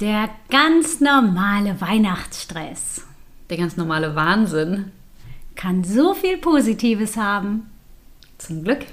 Der ganz normale Weihnachtsstress Der ganz normale Wahnsinn. kann so viel Positives haben. Zum Glück.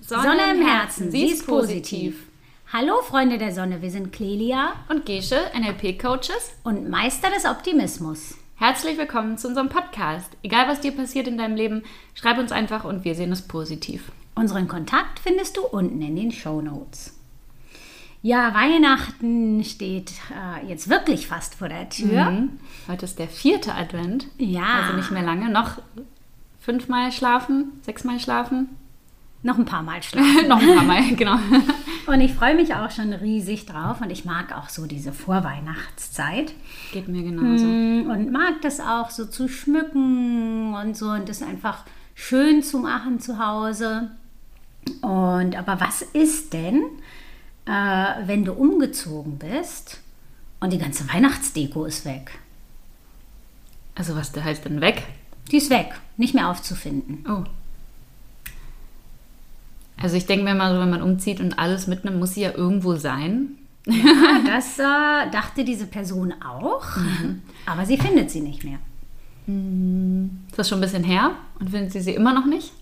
Sonne im Herzen, sie ist positiv. Hallo Freunde der Sonne, wir sind Clelia Und Gesche, NLP-Coaches. und Meister des Optimismus. Herzlich willkommen zu unserem Podcast. Egal was dir passiert in deinem Leben, schreib uns einfach und wir sehen es positiv. Unseren Kontakt findest du unten in den Show Notes. Ja, Weihnachten steht äh, jetzt wirklich fast vor der Tür. Mhm. Heute ist der vierte Advent. Ja. Also nicht mehr lange. Noch fünfmal schlafen, sechsmal schlafen. Noch ein paar Mal schlafen. Noch ein paar Mal, genau. Und ich freue mich auch schon riesig drauf und ich mag auch so diese Vorweihnachtszeit. Geht mir genauso. Mm, Und mag das auch so zu schmücken und so und das einfach schön zu machen zu Hause. Und aber was ist denn, äh, wenn du umgezogen bist und die ganze Weihnachtsdeko ist weg? Also was der heißt denn weg? Die ist weg, nicht mehr aufzufinden. Oh. Also ich denke mir mal so, wenn man umzieht und alles mitnimmt, muss sie ja irgendwo sein. Ja, das äh, dachte diese Person auch, aber sie findet sie nicht mehr. Ist das schon ein bisschen her? Und findet sie sie immer noch nicht?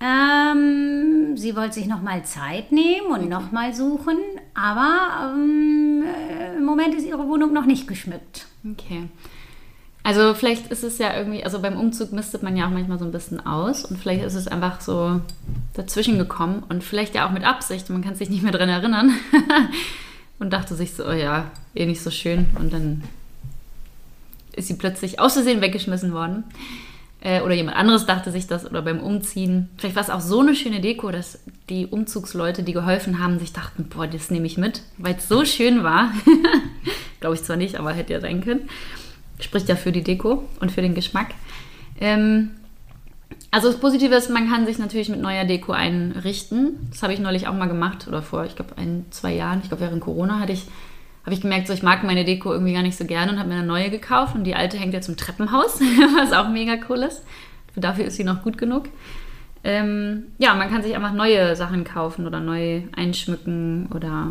Ähm, sie wollte sich nochmal Zeit nehmen und nochmal suchen, aber ähm, äh, im Moment ist ihre Wohnung noch nicht geschmückt. Okay. Also vielleicht ist es ja irgendwie, also beim Umzug mistet man ja auch manchmal so ein bisschen aus und vielleicht ist es einfach so dazwischen gekommen und vielleicht ja auch mit Absicht, man kann sich nicht mehr dran erinnern und dachte sich so, oh ja, eh nicht so schön und dann ist sie plötzlich aus Versehen weggeschmissen worden. Äh, Oder jemand anderes dachte sich das oder beim Umziehen. Vielleicht war es auch so eine schöne Deko, dass die Umzugsleute, die geholfen haben, sich dachten, boah, das nehme ich mit, weil es so schön war. Glaube ich zwar nicht, aber hätte ja sein können. Spricht ja für die Deko und für den Geschmack. Ähm, also das Positive ist, man kann sich natürlich mit neuer Deko einrichten. Das habe ich neulich auch mal gemacht oder vor, ich glaube, ein, zwei Jahren. Ich glaube, während Corona hatte ich, habe ich gemerkt, so, ich mag meine Deko irgendwie gar nicht so gerne und habe mir eine neue gekauft. Und die alte hängt jetzt im Treppenhaus, was auch mega cool ist. Dafür ist sie noch gut genug. Ähm, ja, man kann sich einfach neue Sachen kaufen oder neu einschmücken oder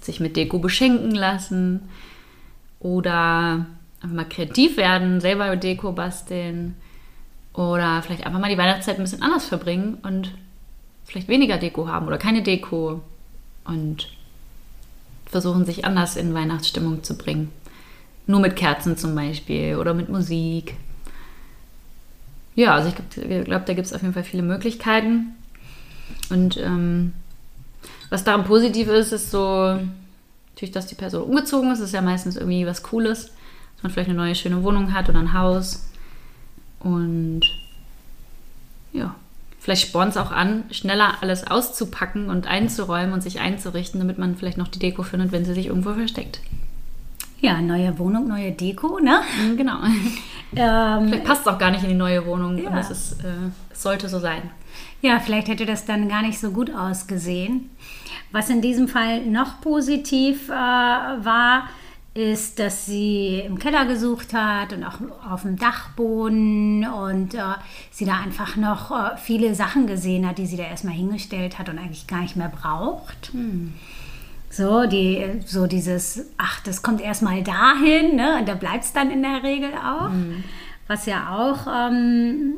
sich mit Deko beschenken lassen oder einfach mal kreativ werden, selber Deko basteln oder vielleicht einfach mal die Weihnachtszeit ein bisschen anders verbringen und vielleicht weniger Deko haben oder keine Deko und versuchen sich anders in Weihnachtsstimmung zu bringen. Nur mit Kerzen zum Beispiel oder mit Musik. Ja, also ich glaube, glaub, da gibt es auf jeden Fall viele Möglichkeiten. Und ähm, was daran positiv ist, ist so, natürlich, dass die Person umgezogen ist. Ist ja meistens irgendwie was Cooles, dass man vielleicht eine neue schöne Wohnung hat oder ein Haus. Und ja, vielleicht spornt es auch an, schneller alles auszupacken und einzuräumen und sich einzurichten, damit man vielleicht noch die Deko findet, wenn sie sich irgendwo versteckt. Ja, neue Wohnung, neue Deko, ne? Mhm, Genau. Ähm, Vielleicht passt es auch gar nicht in die neue Wohnung Ja. und es, ist, äh, sollte so sein. ja, vielleicht hätte das dann gar nicht so gut ausgesehen. Was in diesem Fall noch positiv äh, war, ist, dass sie im Keller gesucht hat und auch auf dem Dachboden und äh, sie da einfach noch äh, viele Sachen gesehen hat, die sie da erstmal hingestellt hat und eigentlich gar nicht mehr braucht. So, die, so dieses, ach, das kommt erstmal dahin, ne? Und da bleibt es dann in der Regel auch. Was ja auch ähm,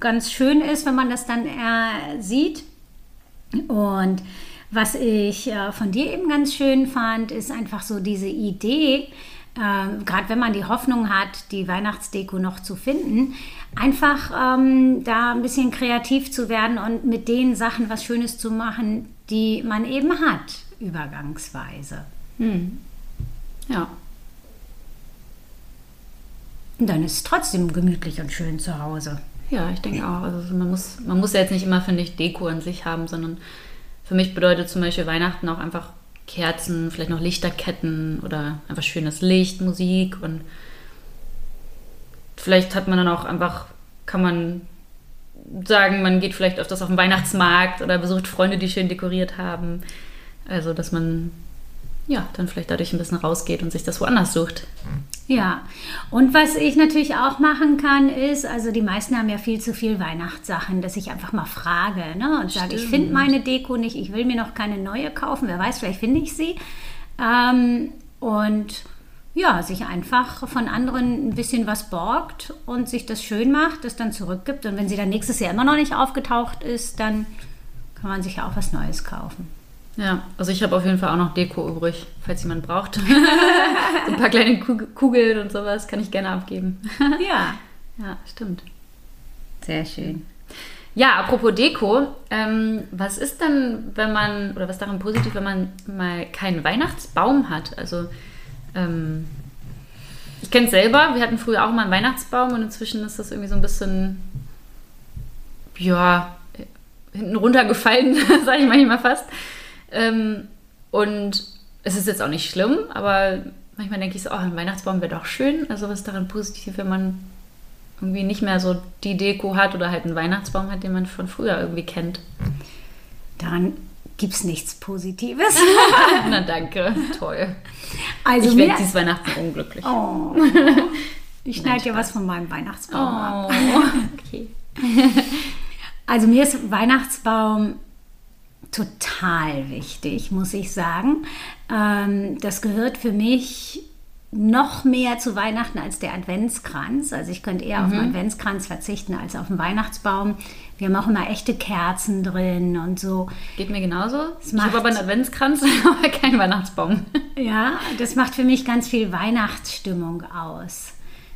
ganz schön ist, wenn man das dann äh, sieht. Und was ich äh, von dir eben ganz schön fand, ist einfach so diese Idee, äh, gerade wenn man die Hoffnung hat, die Weihnachtsdeko noch zu finden, einfach ähm, da ein bisschen kreativ zu werden und mit den Sachen was Schönes zu machen, die man eben hat, übergangsweise. Ja. Und dann ist es trotzdem gemütlich und schön zu Hause. Ja, ich denke auch. Also man muss, man muss ja jetzt nicht immer, finde ich, Deko an sich haben, sondern für mich bedeutet zum Beispiel Weihnachten auch einfach Kerzen, vielleicht noch Lichterketten oder einfach schönes Licht, Musik und vielleicht hat man dann auch einfach, kann man sagen, man geht vielleicht öfters auf den Weihnachtsmarkt oder besucht Freunde, die schön dekoriert haben. Also, dass man ja dann vielleicht dadurch ein bisschen rausgeht und sich das woanders sucht. Ja, und was ich natürlich auch machen kann, ist, also die meisten haben ja viel zu viel Weihnachtssachen, dass ich einfach mal frage ne? und sage, ich finde meine Deko nicht, ich will mir noch keine neue kaufen, wer weiß, vielleicht finde ich sie. Ähm, und ja, sich einfach von anderen ein bisschen was borgt und sich das schön macht, das dann zurückgibt. Und wenn sie dann nächstes Jahr immer noch nicht aufgetaucht ist, dann kann man sich ja auch was Neues kaufen. Ja, also ich habe auf jeden Fall auch noch Deko übrig, falls jemand braucht. so ein paar kleine Kugeln und sowas kann ich gerne abgeben. ja. Ja, stimmt. Sehr schön. Ja, apropos Deko, ähm, was ist dann, wenn man, oder was daran positiv, wenn man mal keinen Weihnachtsbaum hat? Also, ähm, ich kenne es selber, wir hatten früher auch mal einen Weihnachtsbaum und inzwischen ist das irgendwie so ein bisschen, ja, hinten runtergefallen, sage ich manchmal fast. Ähm, und es ist jetzt auch nicht schlimm, aber manchmal denke ich so, oh, ein Weihnachtsbaum wäre doch schön. Also was ist daran positiv, wenn man irgendwie nicht mehr so die Deko hat oder halt einen Weihnachtsbaum hat, den man von früher irgendwie kennt. Daran gibt es nichts Positives. Na danke, toll. Also ich werde dieses Weihnachten unglücklich. Oh. Ich schneide dir was von meinem Weihnachtsbaum oh. ab. okay. Also mir ist Weihnachtsbaum total wichtig, muss ich sagen. Ähm, das gehört für mich noch mehr zu Weihnachten als der Adventskranz. Also ich könnte eher mhm. auf den Adventskranz verzichten als auf den Weihnachtsbaum. Wir haben auch immer echte Kerzen drin und so. Geht mir genauso. ich habe aber einen Adventskranz, aber keinen Weihnachtsbaum. Ja, das macht für mich ganz viel Weihnachtsstimmung aus.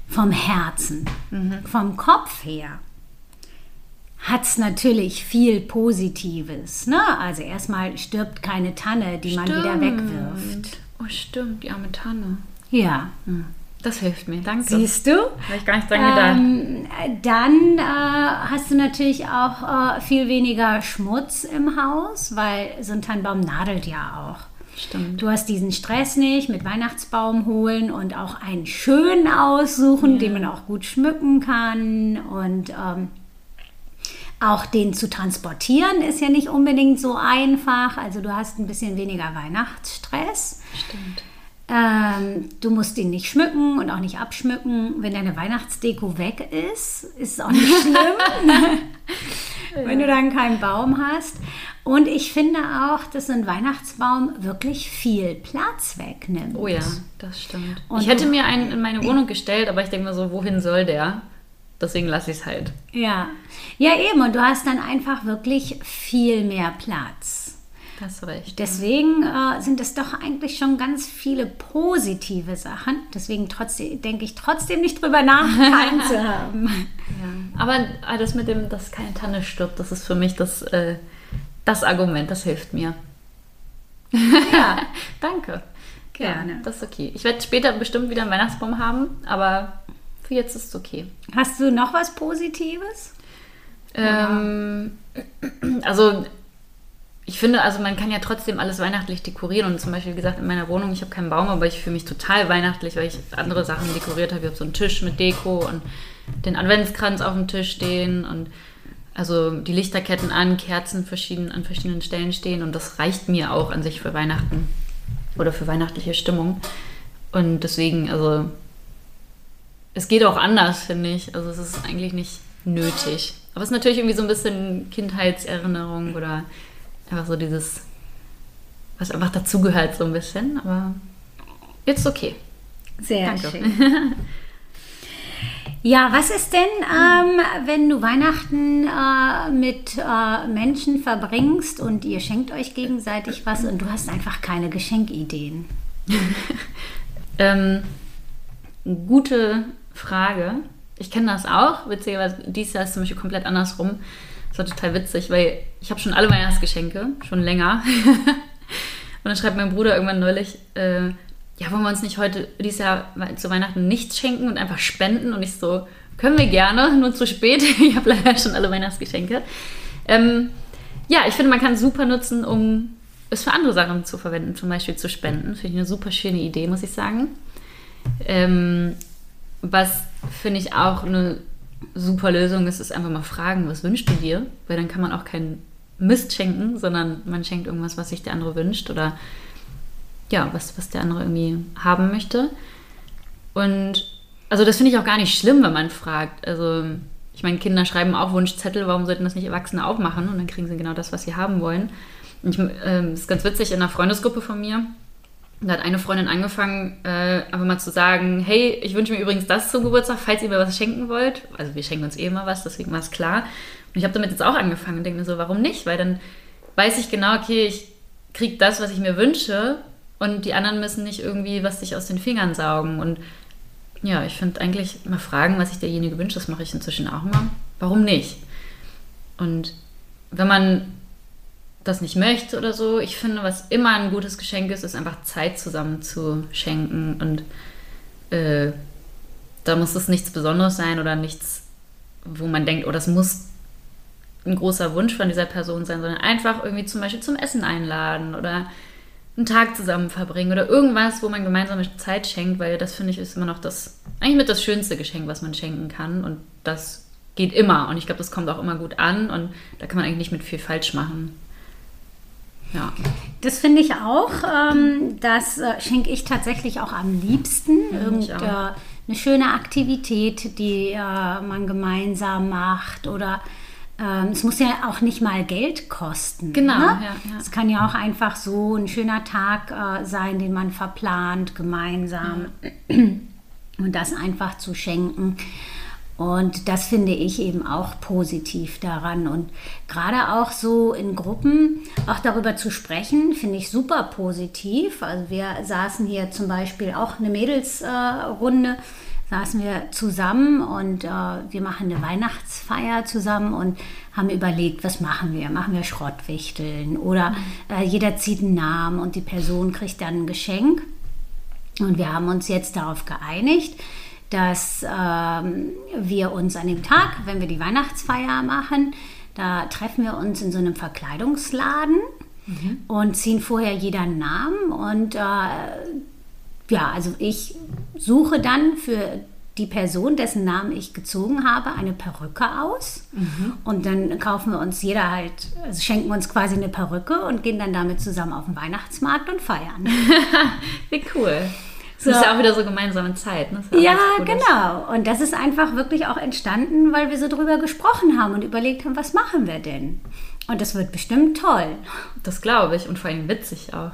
Vom Herzen, mhm. vom Kopf her hat es natürlich viel Positives. Ne? Also erstmal stirbt keine Tanne, die stimmt. man wieder wegwirft. Oh, stimmt, die arme Tanne. Ja. Hm. Das hilft mir, danke. Siehst du? Habe ich gar nicht dran gedacht. Ähm, dann äh, hast du natürlich auch äh, viel weniger Schmutz im Haus, weil so ein Tannenbaum nadelt ja auch. Stimmt. Du hast diesen Stress nicht mit Weihnachtsbaum holen und auch einen schönen aussuchen, ja. den man auch gut schmücken kann. Und ähm, auch den zu transportieren ist ja nicht unbedingt so einfach. Also du hast ein bisschen weniger Weihnachtsstress. Stimmt. Ähm, du musst ihn nicht schmücken und auch nicht abschmücken. Wenn deine Weihnachtsdeko weg ist, ist es auch nicht schlimm. wenn du dann keinen Baum hast. Und ich finde auch, dass ein Weihnachtsbaum wirklich viel Platz wegnimmt. Oh ja, das stimmt. Und ich hätte mir einen in meine Wohnung gestellt, aber ich denke mir so, wohin soll der? Deswegen lasse ich es halt. Ja. Ja, eben. Und du hast dann einfach wirklich viel mehr Platz. Das ist recht. Deswegen äh, sind es doch eigentlich schon ganz viele positive Sachen. Deswegen trotzdem, denke ich trotzdem nicht drüber nach, keinen zu haben. Ja. Aber das mit dem, dass keine Tanne stirbt, das ist für mich das, äh, das Argument, das hilft mir. Ja, danke. Gerne. Ja, das ist okay. Ich werde später bestimmt wieder einen Weihnachtsbaum haben, aber für jetzt ist es okay. Hast du noch was Positives? Ähm, also ich finde, also man kann ja trotzdem alles weihnachtlich dekorieren und zum Beispiel, wie gesagt, in meiner Wohnung, ich habe keinen Baum, aber ich fühle mich total weihnachtlich, weil ich andere Sachen dekoriert habe. Ich habe so einen Tisch mit Deko und den Adventskranz auf dem Tisch stehen und also die Lichterketten an, Kerzen verschieden, an verschiedenen Stellen stehen und das reicht mir auch an sich für Weihnachten oder für weihnachtliche Stimmung. Und deswegen, also es geht auch anders, finde ich. Also es ist eigentlich nicht nötig. Aber es ist natürlich irgendwie so ein bisschen Kindheitserinnerung oder einfach so dieses, was einfach dazugehört so ein bisschen. Aber jetzt okay. Sehr Danke. schön. Ja, was ist denn, ähm, wenn du Weihnachten äh, mit äh, Menschen verbringst und ihr schenkt euch gegenseitig was und du hast einfach keine Geschenkideen? ähm, gute Frage. Ich kenne das auch, witzigerweise, dieses Jahr ist zum Beispiel komplett andersrum. Das war total witzig, weil ich habe schon alle Weihnachtsgeschenke, schon länger. und dann schreibt mein Bruder irgendwann neulich, äh, ja, wollen wir uns nicht heute dieses Jahr zu Weihnachten nichts schenken und einfach spenden? Und ich so, können wir gerne, nur zu spät. ich habe leider schon alle Weihnachtsgeschenke. Ähm, ja, ich finde, man kann es super nutzen, um es für andere Sachen zu verwenden, zum Beispiel zu spenden. Finde ich eine super schöne Idee, muss ich sagen. Ähm, was finde ich auch eine super Lösung ist, ist einfach mal fragen, was wünschst du dir? Weil dann kann man auch keinen Mist schenken, sondern man schenkt irgendwas, was sich der andere wünscht oder ja, was, was der andere irgendwie haben möchte. Und also das finde ich auch gar nicht schlimm, wenn man fragt. Also ich meine, Kinder schreiben auch Wunschzettel, warum sollten das nicht Erwachsene auch machen? Und dann kriegen sie genau das, was sie haben wollen. Und ich, äh, ist ganz witzig, in einer Freundesgruppe von mir, da hat eine Freundin angefangen, äh, einfach mal zu sagen, hey, ich wünsche mir übrigens das zum Geburtstag, falls ihr mir was schenken wollt. Also wir schenken uns eh immer was, deswegen war es klar. Und ich habe damit jetzt auch angefangen und denke mir so, warum nicht? Weil dann weiß ich genau, okay, ich kriege das, was ich mir wünsche und die anderen müssen nicht irgendwie was sich aus den Fingern saugen. Und ja, ich finde eigentlich mal fragen, was sich derjenige wünscht, das mache ich inzwischen auch mal. Warum nicht? Und wenn man das nicht möchte oder so, ich finde, was immer ein gutes Geschenk ist, ist einfach Zeit zusammen zu schenken. Und äh, da muss es nichts Besonderes sein oder nichts, wo man denkt, oh, das muss ein großer Wunsch von dieser Person sein, sondern einfach irgendwie zum Beispiel zum Essen einladen oder einen Tag zusammen verbringen oder irgendwas, wo man gemeinsame Zeit schenkt, weil das finde ich ist immer noch das, eigentlich mit das schönste Geschenk, was man schenken kann und das geht immer und ich glaube, das kommt auch immer gut an und da kann man eigentlich nicht mit viel falsch machen. Ja. Das finde ich auch. Ähm, das äh, schenke ich tatsächlich auch am liebsten. Ja, Irgend, äh, eine schöne Aktivität, die äh, man gemeinsam macht oder ähm, es muss ja auch nicht mal Geld kosten. Genau. Ne? Ja, ja. Es kann ja auch einfach so ein schöner Tag äh, sein, den man verplant gemeinsam ja. und das einfach zu schenken. Und das finde ich eben auch positiv daran. Und gerade auch so in Gruppen auch darüber zu sprechen, finde ich super positiv. Also wir saßen hier zum Beispiel auch eine Mädelsrunde. Äh, saßen wir zusammen und äh, wir machen eine Weihnachtsfeier zusammen und haben überlegt, was machen wir? Machen wir Schrottwichteln oder äh, jeder zieht einen Namen und die Person kriegt dann ein Geschenk. Und wir haben uns jetzt darauf geeinigt, dass ähm, wir uns an dem Tag, wenn wir die Weihnachtsfeier machen, da treffen wir uns in so einem Verkleidungsladen mhm. und ziehen vorher jeder einen Namen und äh, ja, also ich suche dann für die Person, dessen Namen ich gezogen habe, eine Perücke aus. Mhm. Und dann kaufen wir uns jeder halt, also schenken uns quasi eine Perücke und gehen dann damit zusammen auf den Weihnachtsmarkt und feiern. Wie cool. Das so. ist ja auch wieder so gemeinsame Zeit. Ne? Ja, genau. Und das ist einfach wirklich auch entstanden, weil wir so drüber gesprochen haben und überlegt haben, was machen wir denn? Und das wird bestimmt toll. Das glaube ich und vor allem witzig auch.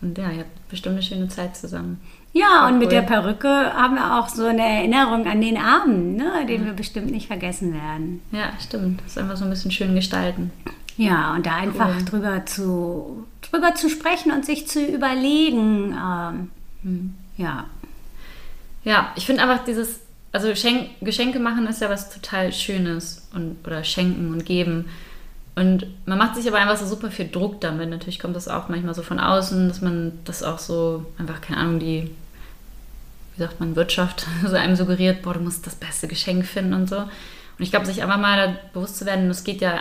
Und ja, ihr habt bestimmt eine schöne Zeit zusammen. Ja, und cool. mit der Perücke haben wir auch so eine Erinnerung an den Abend, ne, den ja. wir bestimmt nicht vergessen werden. Ja, stimmt. Das ist einfach so ein bisschen schön gestalten. Ja, und da einfach cool. drüber, zu, drüber zu sprechen und sich zu überlegen. Ähm, hm. Ja. Ja, ich finde einfach dieses, also Schenk, Geschenke machen ist ja was total Schönes und, oder schenken und geben. Und man macht sich aber einfach so super viel Druck damit. Natürlich kommt das auch manchmal so von außen, dass man das auch so einfach, keine Ahnung, die, wie sagt man, Wirtschaft so einem suggeriert, boah, du musst das beste Geschenk finden und so. Und ich glaube, sich einfach mal bewusst zu werden, es geht ja,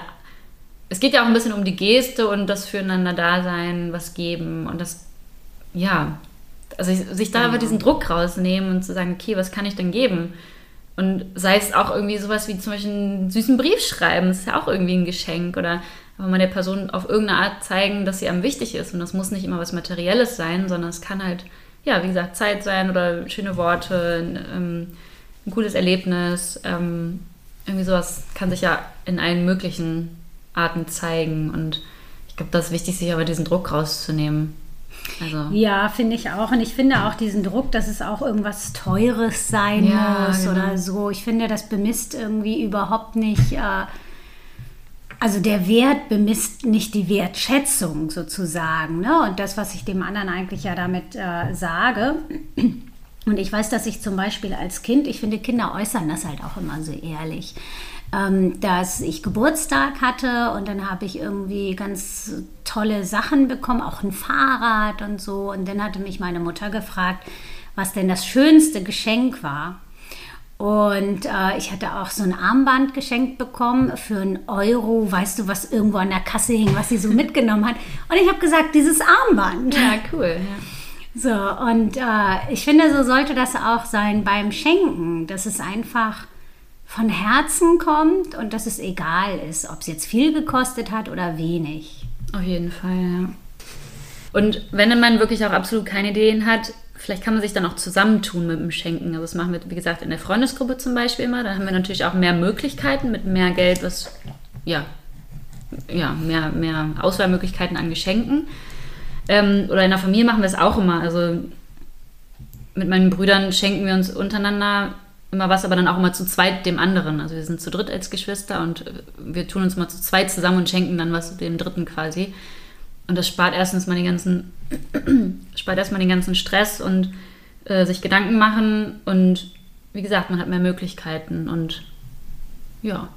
es geht ja auch ein bisschen um die Geste und das füreinander Dasein, was geben und das, ja, also sich da ja. einfach diesen Druck rausnehmen und zu sagen, okay, was kann ich denn geben? Und sei es auch irgendwie sowas wie zum Beispiel einen süßen Brief schreiben, das ist ja auch irgendwie ein Geschenk. Oder aber man der Person auf irgendeine Art zeigen, dass sie einem wichtig ist. Und das muss nicht immer was Materielles sein, sondern es kann halt, ja, wie gesagt, Zeit sein oder schöne Worte, ein, ähm, ein cooles Erlebnis. Ähm, irgendwie sowas kann sich ja in allen möglichen Arten zeigen. Und ich glaube, das ist wichtig, sich aber diesen Druck rauszunehmen. Also. Ja, finde ich auch. Und ich finde auch diesen Druck, dass es auch irgendwas Teures sein ja, muss genau. oder so. Ich finde, das bemisst irgendwie überhaupt nicht. Äh, also der Wert bemisst nicht die Wertschätzung sozusagen. Ne? Und das, was ich dem anderen eigentlich ja damit äh, sage. Und ich weiß, dass ich zum Beispiel als Kind, ich finde, Kinder äußern das halt auch immer so ehrlich ähm, dass ich Geburtstag hatte und dann habe ich irgendwie ganz tolle Sachen bekommen, auch ein Fahrrad und so. Und dann hatte mich meine Mutter gefragt, was denn das schönste Geschenk war. Und äh, ich hatte auch so ein Armband geschenkt bekommen für einen Euro, weißt du, was irgendwo an der Kasse hing, was sie so mitgenommen hat. Und ich habe gesagt, dieses Armband. Ja, cool. Ja. So, und äh, ich finde, so sollte das auch sein beim Schenken. Das ist einfach von Herzen kommt und dass es egal ist, ob es jetzt viel gekostet hat oder wenig. Auf jeden Fall, ja. Und wenn man wirklich auch absolut keine Ideen hat, vielleicht kann man sich dann auch zusammentun mit dem Schenken. Also das machen wir, wie gesagt, in der Freundesgruppe zum Beispiel immer. Da haben wir natürlich auch mehr Möglichkeiten mit mehr Geld, was ja, ja mehr, mehr Auswahlmöglichkeiten an Geschenken. Ähm, oder in der Familie machen wir es auch immer. Also mit meinen Brüdern schenken wir uns untereinander immer was, aber dann auch immer zu zweit dem anderen. Also wir sind zu dritt als Geschwister und wir tun uns mal zu zweit zusammen und schenken dann was dem Dritten quasi. Und das spart erstens mal den ganzen, spart erstmal den ganzen Stress und äh, sich Gedanken machen und wie gesagt, man hat mehr Möglichkeiten und ja.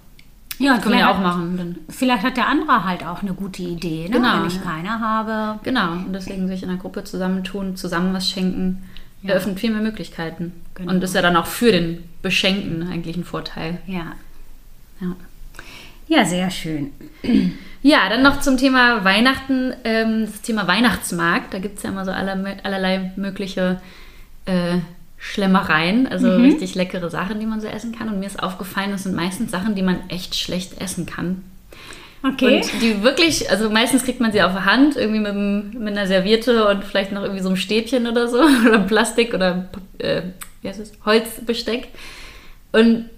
Ja, kann man ja auch machen. Dann. Vielleicht hat der andere halt auch eine gute Idee, ne? Genau. wenn ich keine habe. Genau, und deswegen sich in der Gruppe zusammentun, zusammen was schenken, Ja. eröffnet viel mehr Möglichkeiten. Genau. Und ist ja dann auch für den Beschenkten eigentlich ein Vorteil. Ja. Ja. Ja, sehr schön. Ja, dann noch zum Thema Weihnachten, ähm, das Thema Weihnachtsmarkt. Da gibt es ja immer so aller, allerlei mögliche äh, Schlemmereien, also Mhm. richtig leckere Sachen, die man so essen kann. Und mir ist aufgefallen, das sind meistens Sachen, die man echt schlecht essen kann. Okay. Und die wirklich, also meistens kriegt man sie auf der Hand, irgendwie mit, einem- mit einer Serviette und vielleicht noch irgendwie so einem Stäbchen oder so, oder Plastik oder äh, wie heißt es? Holzbesteck. Und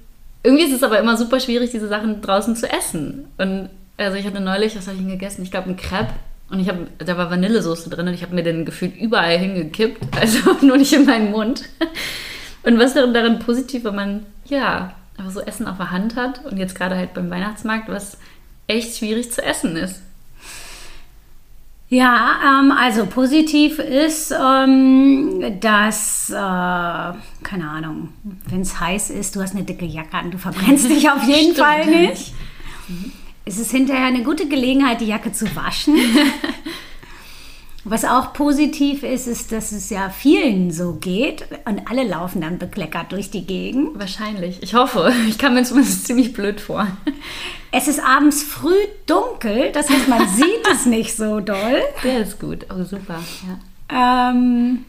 irgendwie ist es aber immer super schwierig, diese Sachen draußen zu essen. Und also ich hatte neulich, was habe ich denn gegessen? Ich glaube, ein Crepe. Und ich habe, da war Vanillesoße drin und ich habe mir den gefühlt überall hingekippt, also nur nicht in meinen Mund. Und was darin, darin positiv, wenn man, ja, einfach so Essen auf der Hand hat und jetzt gerade halt beim Weihnachtsmarkt, was echt schwierig zu essen ist. Ja, ähm, also positiv ist, ähm, dass, äh, keine Ahnung, wenn es heiß ist, du hast eine dicke Jacke an, du verbrennst dich auf jeden Stimmt. Fall nicht. Es ist hinterher eine gute Gelegenheit, die Jacke zu waschen. Was auch positiv ist, ist, dass es ja vielen so geht und alle laufen dann bekleckert durch die Gegend. Wahrscheinlich. Ich hoffe. Ich kam mir zumindest ziemlich blöd vor. Es ist abends früh dunkel, das heißt, man sieht es nicht so doll. Der ist gut. Oh, super. Ja. Ähm,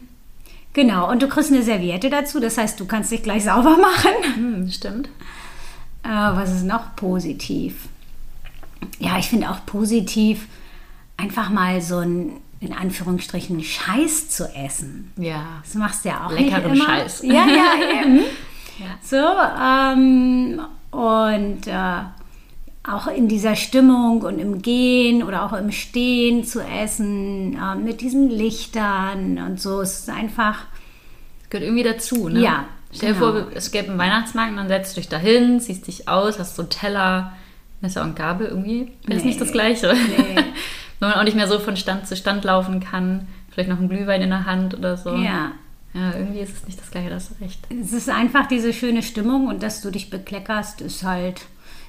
genau, und du kriegst eine Serviette dazu, das heißt, du kannst dich gleich sauber machen. Hm, stimmt. Äh, was ist noch positiv? Ja, ich finde auch positiv, einfach mal so ein, in Anführungsstrichen, Scheiß zu essen. Ja. Das machst du ja auch Leckeren nicht immer. Scheiß. Ja, ja, eben. Ja. So, ähm, und äh, auch in dieser Stimmung und im Gehen oder auch im Stehen zu essen, äh, mit diesen Lichtern und so. Es ist einfach, Gehört irgendwie dazu, ne? Ja, Stell dir genau. vor, es gäbe einen Weihnachtsmarkt und dann setzt du dich dahin, ziehst dich aus, hast so einen Teller, Messer und Gabel irgendwie. Das ist Nee. nicht das Gleiche. Nee. Wenn man auch nicht mehr so von Stand zu Stand laufen kann. Vielleicht noch ein Glühwein in der Hand oder so. ja. Ja, irgendwie ist es nicht das Gleiche, da hast du recht. Es ist einfach diese schöne Stimmung und dass du dich bekleckerst, ist halt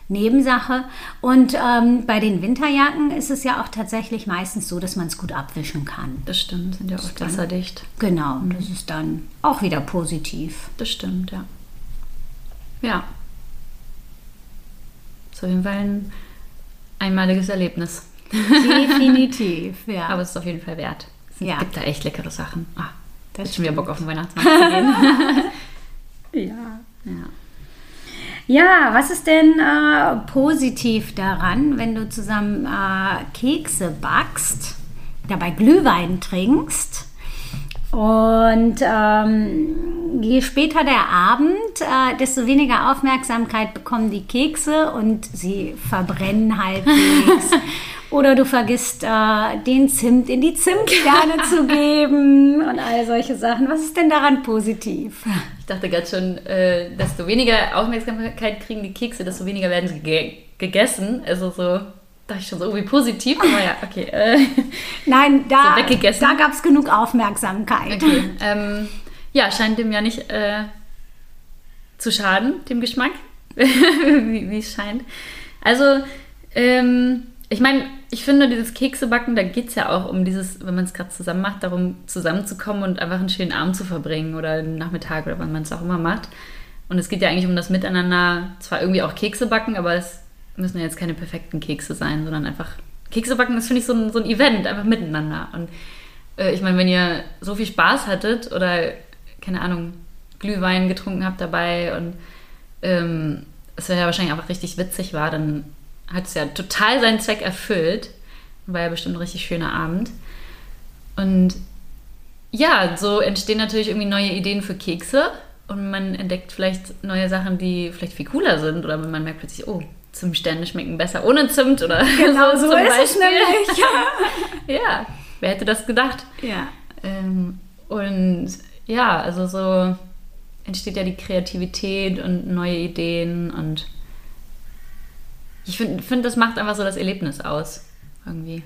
Nebensache. Und ähm, bei den Winterjacken ist es ja auch tatsächlich meistens so, dass man es gut abwischen kann. Das stimmt, sind ja oft wasserdicht. Genau, das ist dann auch wieder positiv. Das stimmt, ja. Ja. Jeden Fall ein einmaliges Erlebnis. Definitiv, ja. Aber es ist auf jeden Fall wert. Es Ja. gibt da echt leckere Sachen. Ah, Das das schon wieder Bock auf den Weihnachtsmarkt zu gehen. ja. ja. Ja, was ist denn äh, positiv daran, wenn du zusammen äh, Kekse backst, dabei Glühwein trinkst und ähm, je später der Abend, äh, desto weniger Aufmerksamkeit bekommen die Kekse und sie verbrennen halbwegs. Oder du vergisst, äh, den Zimt in die Zimtkerne zu geben und all solche Sachen. Was ist denn daran positiv? Ich dachte gerade schon, äh, desto weniger Aufmerksamkeit kriegen die Kekse, desto weniger werden sie ge gegessen. Also so, dachte ich schon so irgendwie positiv. Aber ja, okay. Äh, Nein, da, So da gab es genug Aufmerksamkeit. okay. Ähm, ja, scheint dem ja nicht äh, zu schaden, dem Geschmack, wie, wie es scheint. Also, ähm, ich meine, ich finde, dieses Keksebacken, da geht es ja auch um dieses, wenn man es gerade zusammen macht, darum zusammenzukommen und einfach einen schönen Abend zu verbringen oder einen Nachmittag oder wann man es auch immer macht. Und es geht ja eigentlich um das Miteinander, zwar irgendwie auch Kekse backen, aber es müssen ja jetzt keine perfekten Kekse sein, sondern einfach Kekse backen ist, finde ich, so ein, so ein Event, einfach miteinander. Und äh, ich meine, wenn ihr so viel Spaß hattet oder, keine Ahnung, Glühwein getrunken habt dabei und ähm, es ja wahrscheinlich einfach richtig witzig war, dann hat es ja total seinen Zweck erfüllt. War ja bestimmt ein richtig schöner Abend. Und ja, so entstehen natürlich irgendwie neue Ideen für Kekse und man entdeckt vielleicht neue Sachen, die vielleicht viel cooler sind oder man merkt plötzlich, oh, Zimtsterne schmecken besser ohne Zimt oder Genau so, zum ist es Beispiel. nämlich. Ja, wer hätte das gedacht? Ja. Ähm, und ja, also so entsteht ja die Kreativität und neue Ideen und ich finde, find, das macht einfach so das Erlebnis aus. Irgendwie.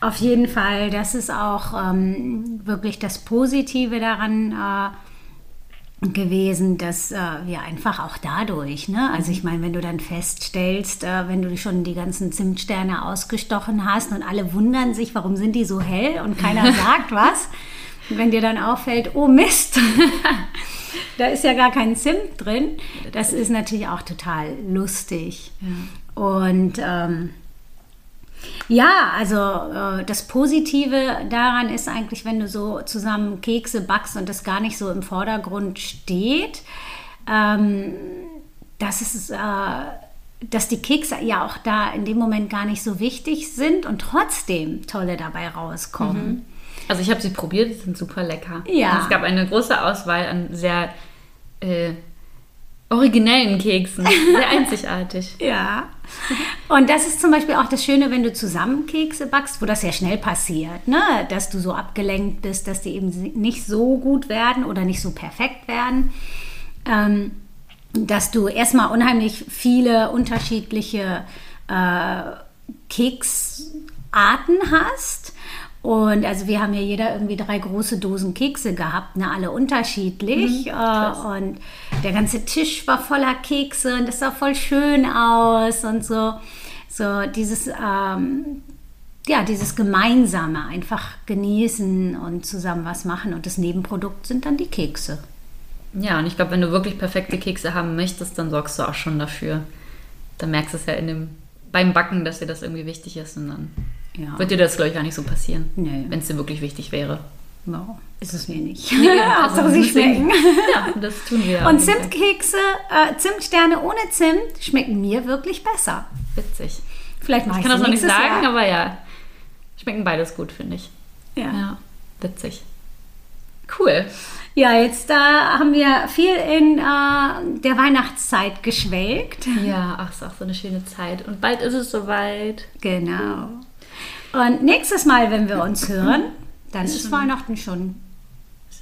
Auf jeden Fall, das ist auch ähm, wirklich das Positive daran äh, gewesen, dass äh, wir einfach auch dadurch, ne? also ich meine, wenn du dann feststellst, äh, wenn du schon die ganzen Zimtsterne ausgestochen hast und alle wundern sich, warum sind die so hell und keiner sagt was, wenn dir dann auffällt, oh Mist, da ist ja gar kein Zimt drin, das ist natürlich auch total lustig. Und ähm, ja, also äh, das Positive daran ist eigentlich, wenn du so zusammen Kekse backst und das gar nicht so im Vordergrund steht, ähm, dass es, äh, dass die Kekse ja auch da in dem Moment gar nicht so wichtig sind und trotzdem tolle dabei rauskommen. Also ich habe sie probiert, die sind super lecker. Ja. Und es gab eine große Auswahl an sehr äh, originellen Keksen. Sehr einzigartig. Ja. Und das ist zum Beispiel auch das Schöne, wenn du zusammen Kekse backst, wo das ja schnell passiert, ne? dass du so abgelenkt bist, dass die eben nicht so gut werden oder nicht so perfekt werden. Ähm, dass du erstmal unheimlich viele unterschiedliche äh, Keksarten hast. Und also wir haben ja jeder irgendwie drei große Dosen Kekse gehabt, ne, alle unterschiedlich. Mhm, äh, und der ganze Tisch war voller Kekse und das sah voll schön aus und so. So dieses, ähm, ja, dieses Gemeinsame, einfach genießen und zusammen was machen. Und das Nebenprodukt sind dann die Kekse. Ja, und ich glaube, wenn du wirklich perfekte Kekse haben möchtest, dann sorgst du auch schon dafür. Dann merkst du es ja in dem, beim Backen, dass dir das irgendwie wichtig ist und dann Ja. wird dir das, glaube ich, gar nicht so passieren, Nee. wenn es dir wirklich wichtig wäre. No, ist es mir nicht. Ja, Hauptsache sie schmecken. Ja, das tun wir. Und. Zimtkekse, äh, Zimtsterne ohne Zimt schmecken mir wirklich besser. Witzig. Vielleicht mache Ich ich kann das noch nicht sagen, Jahr. aber ja. Schmecken beides gut, finde ich. Ja. Ja, witzig. Cool. ja, jetzt äh, haben wir viel in äh, der Weihnachtszeit geschwelgt. Ja, ach, ist auch so eine schöne Zeit. Und bald ist es soweit. Genau. Und nächstes Mal, wenn wir uns hören, dann ist Weihnachten schon.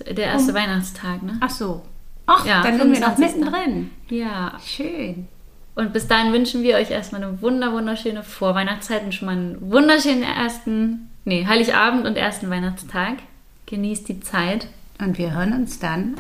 Der erste Weihnachtstag, ne? Ach so. Ach, Ja, dann sind wir noch 25.. mittendrin. Ja. Schön. Und bis dahin wünschen wir euch erstmal eine wunder, wunderschöne Vorweihnachtszeit und schon mal einen wunderschönen ersten, nee, Heiligabend und ersten Weihnachtstag. Genießt die Zeit. Und wir hören uns dann